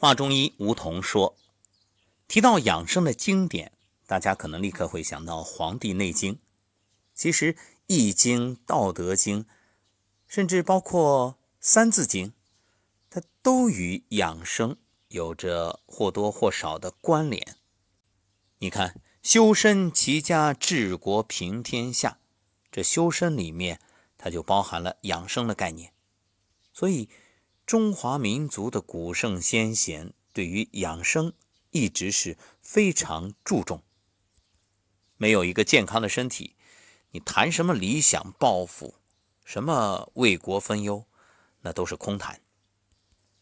华中医吴桐说，提到养生的经典，大家可能立刻会想到《黄帝内经》。其实，《易经》《道德经》，甚至包括《三字经》，它都与养生有着或多或少的关联。你看，“修身齐家治国平天下”，这修身里面，它就包含了养生的概念。所以，中华民族的古圣先贤对于养生一直是非常注重。没有一个健康的身体，你谈什么理想抱负，什么为国分忧，那都是空谈。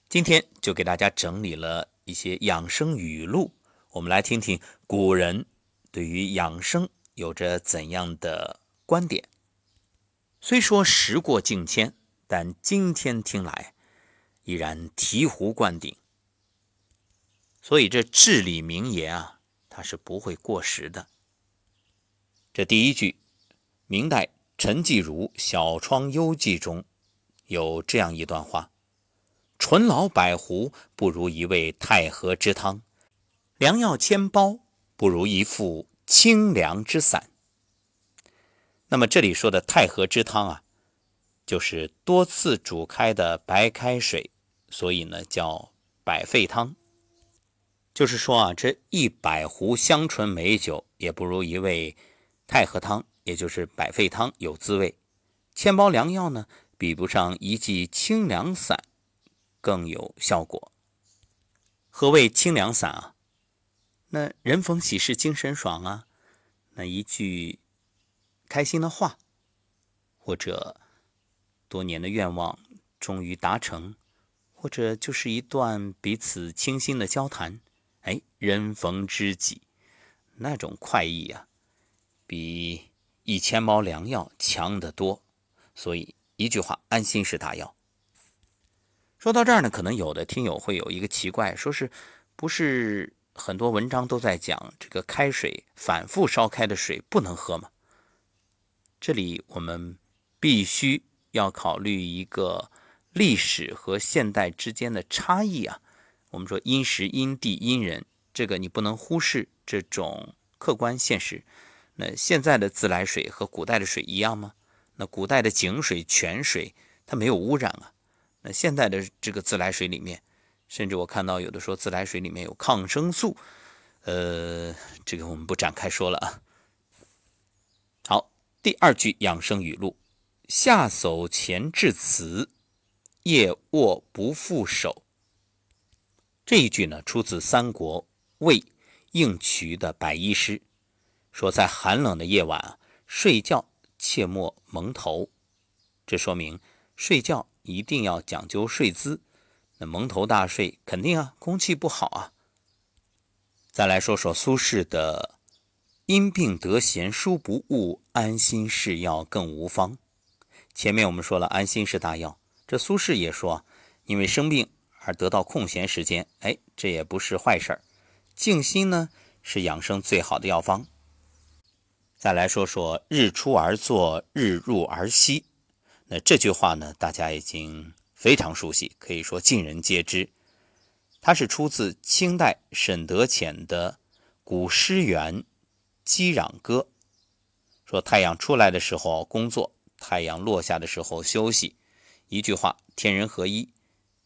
今天就给大家整理了一些养生语录，我们来听听古人对于养生有着怎样的观点。虽说时过境迁。但今天听来，依然醍醐灌顶。所以这至理名言啊，它是不会过时的。这第一句，明代陈继儒《小窗幽记》中有这样一段话：“纯老百壶不如一味太和之汤，良药千包不如一副清凉之散。”那么这里说的太和之汤啊。就是多次煮开的白开水，所以呢叫百沸汤。就是说啊，这一百壶香醇美酒也不如一味太和汤，也就是百沸汤有滋味。千包良药呢，比不上一剂清凉散更有效果。何谓清凉散啊？那人逢喜事精神爽啊，那一句开心的话，或者。多年的愿望终于达成，或者就是一段彼此倾心的交谈，哎，人逢知己，那种快意啊，比一千包良药强得多。所以一句话，安心是大药。说到这儿呢，可能有的听友会有一个奇怪，说是不是很多文章都在讲这个开水反复烧开的水不能喝吗？这里我们必须。要考虑一个历史和现代之间的差异啊。我们说因时因地因人，这个你不能忽视这种客观现实。那现在的自来水和古代的水一样吗？那古代的井水、泉水它没有污染啊。那现在的这个自来水里面，甚至我看到有的说自来水里面有抗生素，呃，这个我们不展开说了啊。好，第二句养生语录。下叟前致辞，夜卧不复手。这一句呢，出自三国魏应渠的白医师，说在寒冷的夜晚啊，睡觉切莫蒙头。这说明睡觉一定要讲究睡姿。那蒙头大睡，肯定啊，空气不好啊。再来说说苏轼的“因病得闲书不误，安心是药更无方”。前面我们说了，安心是大药。这苏轼也说，因为生病而得到空闲时间，哎，这也不是坏事儿。静心呢，是养生最好的药方。再来说说“日出而作，日入而息”，那这句话呢，大家已经非常熟悉，可以说尽人皆知。它是出自清代沈德潜的《古诗源·击壤歌》，说太阳出来的时候工作。太阳落下的时候休息，一句话，天人合一，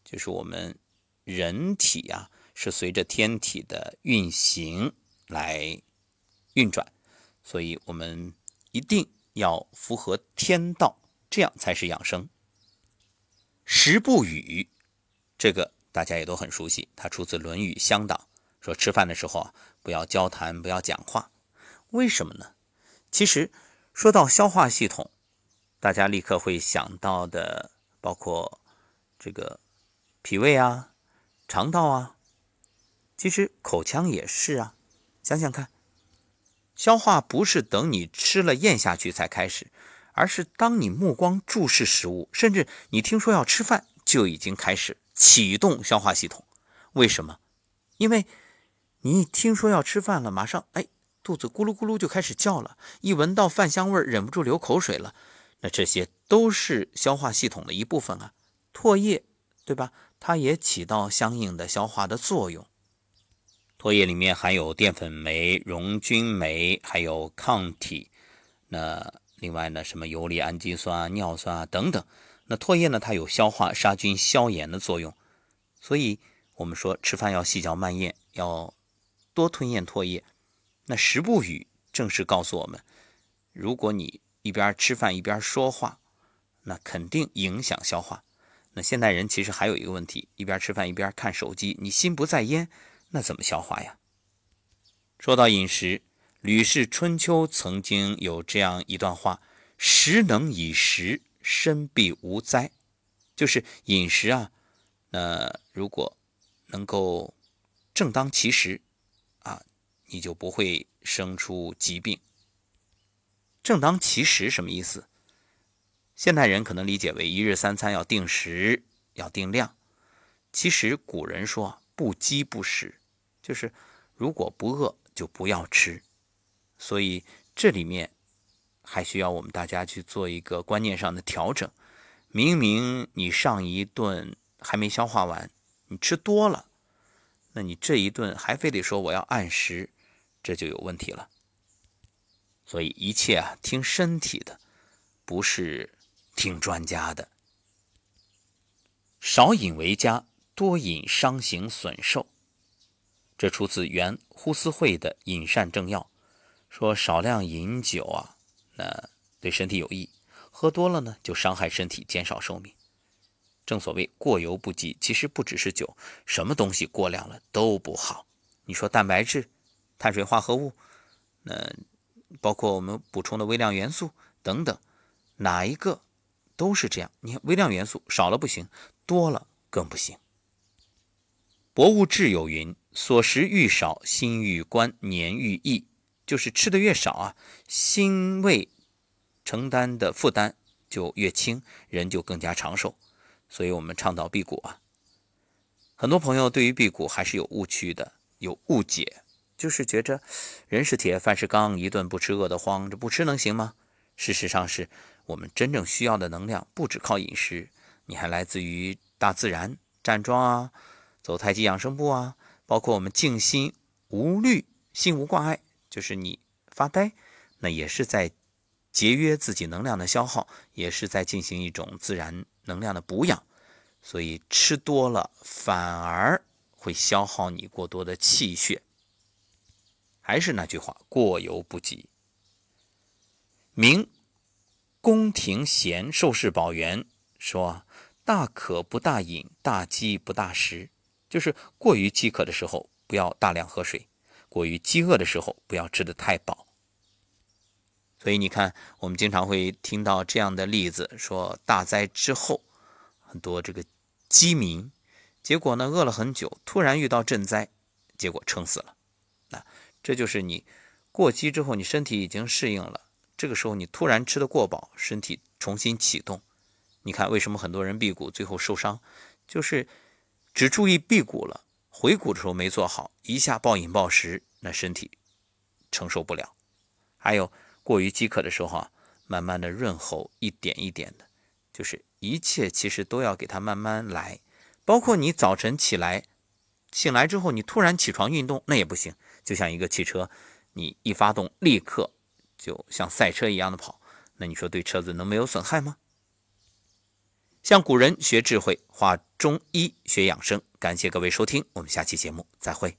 就是我们人体啊，是随着天体的运行来运转，所以我们一定要符合天道，这样才是养生。食不语，这个大家也都很熟悉，它出自《论语·乡党》，说吃饭的时候啊，不要交谈，不要讲话，为什么呢？其实说到消化系统。大家立刻会想到的，包括这个脾胃啊、肠道啊，其实口腔也是啊。想想看，消化不是等你吃了咽下去才开始，而是当你目光注视食物，甚至你听说要吃饭，就已经开始启动消化系统。为什么？因为你一听说要吃饭了，马上哎，肚子咕噜咕噜就开始叫了，一闻到饭香味，忍不住流口水了。那这些都是消化系统的一部分啊，唾液，对吧？它也起到相应的消化的作用。唾液里面含有淀粉酶、溶菌酶，还有抗体。那另外呢，什么游离氨基酸啊、尿酸啊等等。那唾液呢，它有消化、杀菌、消炎的作用。所以，我们说吃饭要细嚼慢咽，要多吞咽唾液。那食不语正是告诉我们，如果你一边吃饭一边说话，那肯定影响消化。那现代人其实还有一个问题，一边吃饭一边看手机，你心不在焉。那怎么消化呀？说到饮食，《吕氏春秋》曾经有这样一段话：“食能以食，身必无灾。”就是饮食啊，那如果能够正当其时啊，你就不会生出疾病。正当其时什么意思？现代人可能理解为一日三餐要定时、要定量。其实古人说“不饥不食”。就是如果不饿就不要吃，所以这里面还需要我们大家去做一个观念上的调整。明明你上一顿还没消化完，你吃多了，那你这一顿还非得说我要按时，这就有问题了。所以一切啊，听身体的，不是听专家的。少饮为佳，多饮伤形损寿。这出自原呼思慧的《饮膳正要》，说少量饮酒啊，那对身体有益；喝多了呢，就伤害身体，减少寿命。正所谓过犹不及，其实不只是酒，什么东西过量了都不好。你说蛋白质、碳水化合物，那包括我们补充的微量元素等等，哪一个都是这样。你看微量元素少了不行，多了更不行。博物志有云。所食愈少，心愈宽，年愈易。就是吃的越少啊，心胃承担的负担就越轻，人就更加长寿。所以，我们倡导辟谷啊。很多朋友对于辟谷还是有误区的，有误解，就是觉着人是铁，饭是钢，一顿不吃饿得慌，这不吃能行吗？事实上，是我们真正需要的能量不只靠饮食，你还来自于大自然，站桩啊，走太极养生步啊。包括我们静心无虑，心无挂碍，就是你发呆，那也是在节约自己能量的消耗，也是在进行一种自然能量的补养。所以吃多了反而会消耗你过多的气血。还是那句话，过犹不及。明宫廷贤受事宝元说：“大渴不大饮，大饥不大食。”就是过于饥渴的时候，不要大量喝水；过于饥饿的时候，不要吃得太饱。所以你看，我们经常会听到这样的例子：说大灾之后，很多这个饥民，结果呢饿了很久，突然遇到赈灾，结果撑死了。那这就是你过饥之后，你身体已经适应了，这个时候你突然吃的过饱，身体重新启动。你看为什么很多人辟谷最后受伤，就是。只注意辟谷了，回谷的时候没做好，一下暴饮暴食，那身体承受不了。还有过于饥渴的时候啊，慢慢的润喉，一点一点的，就是一切其实都要给它慢慢来。包括你早晨起来，醒来之后你突然起床运动，那也不行。就像一个汽车，你一发动立刻就像赛车一样的跑，那你说对车子能没有损害吗？向古人学智慧，化中医学养生。感谢各位收听，我们下期节目再会。